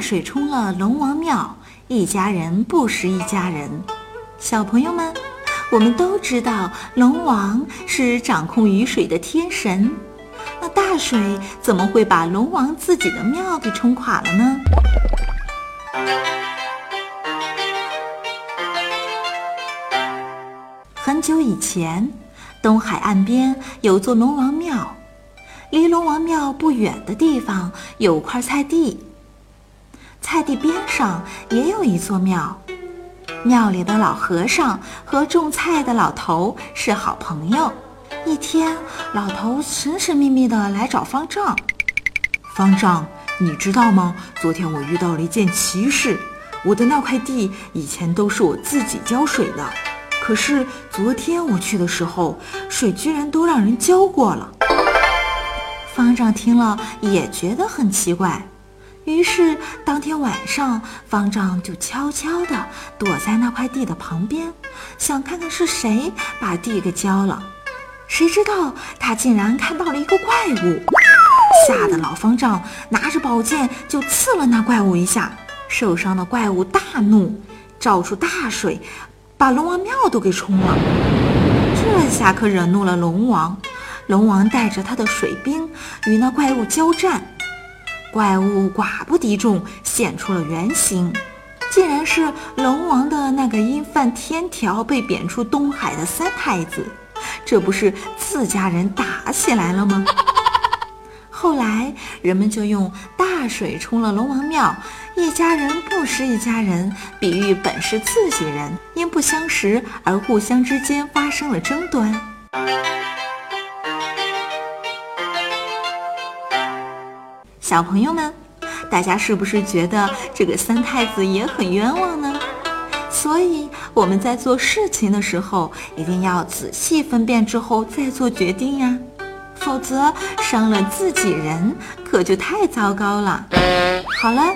水冲了龙王庙，一家人不识一家人。小朋友们，我们都知道龙王是掌控雨水的天神，那大水怎么会把龙王自己的庙给冲垮了呢？很久以前，东海岸边有座龙王庙，离龙王庙不远的地方有块菜地。菜地边上也有一座庙，庙里的老和尚和种菜的老头是好朋友。一天，老头神神秘秘地来找方丈：“方丈，你知道吗？昨天我遇到了一件奇事。我的那块地以前都是我自己浇水的。”可是昨天我去的时候，水居然都让人浇过了。方丈听了也觉得很奇怪，于是当天晚上，方丈就悄悄地躲在那块地的旁边，想看看是谁把地给浇了。谁知道他竟然看到了一个怪物，吓得老方丈拿着宝剑就刺了那怪物一下，受伤的怪物大怒，照出大水。把龙王庙都给冲了，这下可惹怒了龙王。龙王带着他的水兵与那怪物交战，怪物寡不敌众，现出了原形，竟然是龙王的那个因犯天条被贬出东海的三太子。这不是自家人打起来了吗？后来人们就用大水冲了龙王庙。一家人不识一家人，比喻本是自己人，因不相识而互相之间发生了争端。小朋友们，大家是不是觉得这个三太子也很冤枉呢？所以我们在做事情的时候，一定要仔细分辨之后再做决定呀，否则伤了自己人，可就太糟糕了。好了。